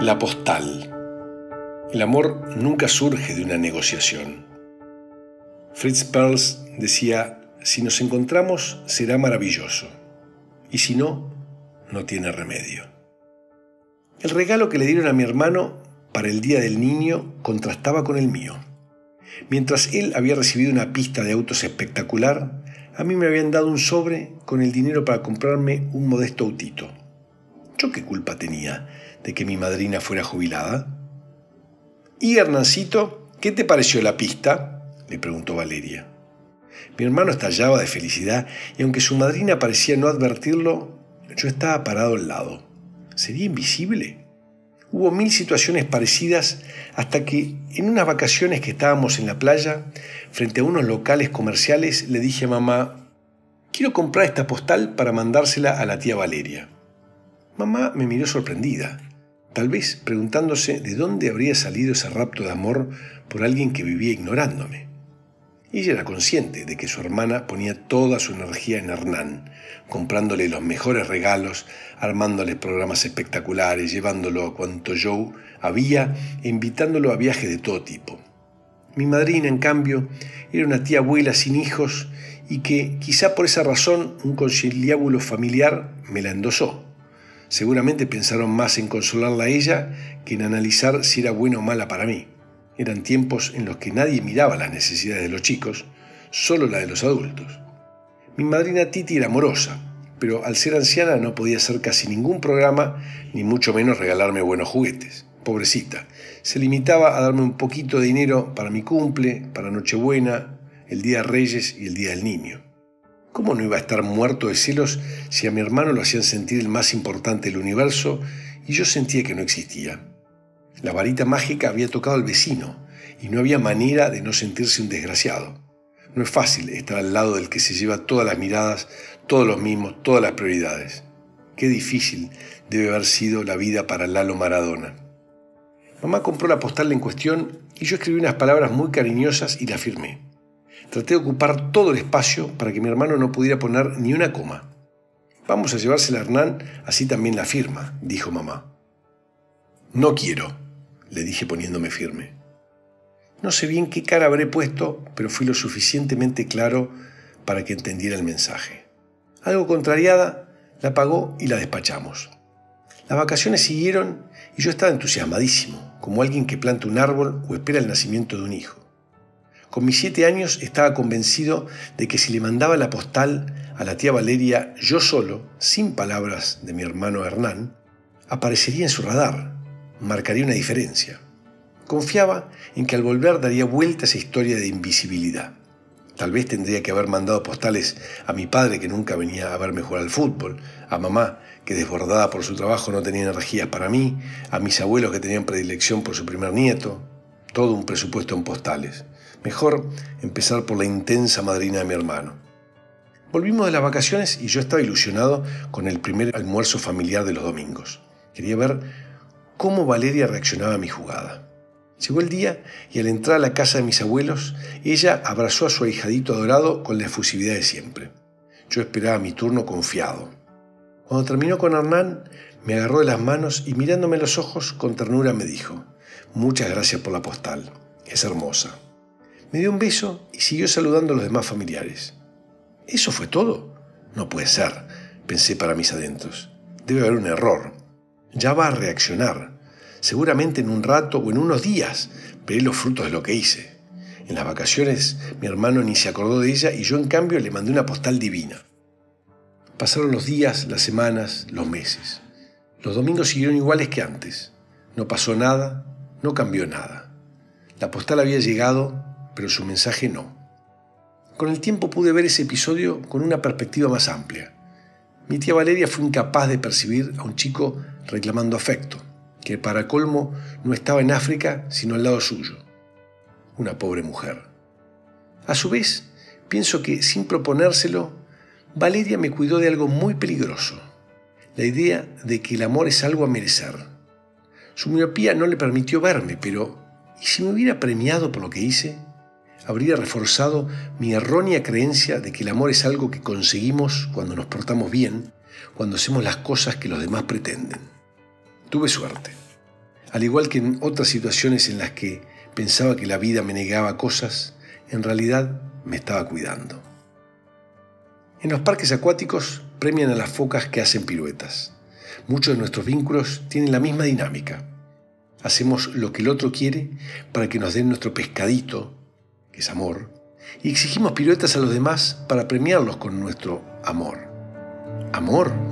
La postal. El amor nunca surge de una negociación. Fritz Perls decía, si nos encontramos será maravilloso, y si no, no tiene remedio. El regalo que le dieron a mi hermano para el Día del Niño contrastaba con el mío. Mientras él había recibido una pista de autos espectacular, a mí me habían dado un sobre con el dinero para comprarme un modesto autito. ¿Yo qué culpa tenía de que mi madrina fuera jubilada? ¿Y Hernancito, qué te pareció la pista? le preguntó Valeria. Mi hermano estallaba de felicidad y aunque su madrina parecía no advertirlo, yo estaba parado al lado. ¿Sería invisible? Hubo mil situaciones parecidas hasta que en unas vacaciones que estábamos en la playa, frente a unos locales comerciales, le dije a mamá, quiero comprar esta postal para mandársela a la tía Valeria. Mamá me miró sorprendida, tal vez preguntándose de dónde habría salido ese rapto de amor por alguien que vivía ignorándome. Ella era consciente de que su hermana ponía toda su energía en Hernán, comprándole los mejores regalos, armándole programas espectaculares, llevándolo a cuanto Joe había e invitándolo a viajes de todo tipo. Mi madrina, en cambio, era una tía abuela sin hijos y que, quizá por esa razón, un conciliábulo familiar me la endosó. Seguramente pensaron más en consolarla a ella que en analizar si era buena o mala para mí. Eran tiempos en los que nadie miraba las necesidades de los chicos, solo la de los adultos. Mi madrina Titi era amorosa, pero al ser anciana no podía hacer casi ningún programa, ni mucho menos regalarme buenos juguetes. Pobrecita, se limitaba a darme un poquito de dinero para mi cumple, para Nochebuena, el Día de Reyes y el Día del Niño. ¿Cómo no iba a estar muerto de celos si a mi hermano lo hacían sentir el más importante del universo y yo sentía que no existía? La varita mágica había tocado al vecino y no había manera de no sentirse un desgraciado. No es fácil estar al lado del que se lleva todas las miradas, todos los mimos, todas las prioridades. Qué difícil debe haber sido la vida para Lalo Maradona. Mamá compró la postal en cuestión y yo escribí unas palabras muy cariñosas y la firmé. Traté de ocupar todo el espacio para que mi hermano no pudiera poner ni una coma. Vamos a llevársela a Hernán, así también la firma, dijo mamá. No quiero, le dije poniéndome firme. No sé bien qué cara habré puesto, pero fui lo suficientemente claro para que entendiera el mensaje. Algo contrariada, la pagó y la despachamos. Las vacaciones siguieron y yo estaba entusiasmadísimo, como alguien que planta un árbol o espera el nacimiento de un hijo. Con mis siete años estaba convencido de que si le mandaba la postal a la tía Valeria yo solo, sin palabras de mi hermano Hernán, aparecería en su radar, marcaría una diferencia. Confiaba en que al volver daría vuelta esa historia de invisibilidad. Tal vez tendría que haber mandado postales a mi padre que nunca venía a verme jugar al fútbol, a mamá que desbordada por su trabajo no tenía energías para mí, a mis abuelos que tenían predilección por su primer nieto, todo un presupuesto en postales. Mejor empezar por la intensa madrina de mi hermano. Volvimos de las vacaciones y yo estaba ilusionado con el primer almuerzo familiar de los domingos. Quería ver cómo Valeria reaccionaba a mi jugada. Llegó el día y al entrar a la casa de mis abuelos, ella abrazó a su ahijadito adorado con la efusividad de siempre. Yo esperaba mi turno confiado. Cuando terminó con Hernán, me agarró de las manos y mirándome los ojos con ternura me dijo, muchas gracias por la postal, es hermosa. Me dio un beso y siguió saludando a los demás familiares. ¿Eso fue todo? No puede ser, pensé para mis adentros. Debe haber un error ya va a reaccionar. Seguramente en un rato o en unos días veré los frutos de lo que hice. En las vacaciones mi hermano ni se acordó de ella y yo en cambio le mandé una postal divina. Pasaron los días, las semanas, los meses. Los domingos siguieron iguales que antes. No pasó nada, no cambió nada. La postal había llegado, pero su mensaje no. Con el tiempo pude ver ese episodio con una perspectiva más amplia. Mi tía Valeria fue incapaz de percibir a un chico reclamando afecto, que para colmo no estaba en África sino al lado suyo. Una pobre mujer. A su vez, pienso que sin proponérselo, Valeria me cuidó de algo muy peligroso, la idea de que el amor es algo a merecer. Su miopía no le permitió verme, pero ¿y si me hubiera premiado por lo que hice? Habría reforzado mi errónea creencia de que el amor es algo que conseguimos cuando nos portamos bien, cuando hacemos las cosas que los demás pretenden. Tuve suerte. Al igual que en otras situaciones en las que pensaba que la vida me negaba cosas, en realidad me estaba cuidando. En los parques acuáticos premian a las focas que hacen piruetas. Muchos de nuestros vínculos tienen la misma dinámica. Hacemos lo que el otro quiere para que nos den nuestro pescadito, es amor, y exigimos piruetas a los demás para premiarlos con nuestro amor. Amor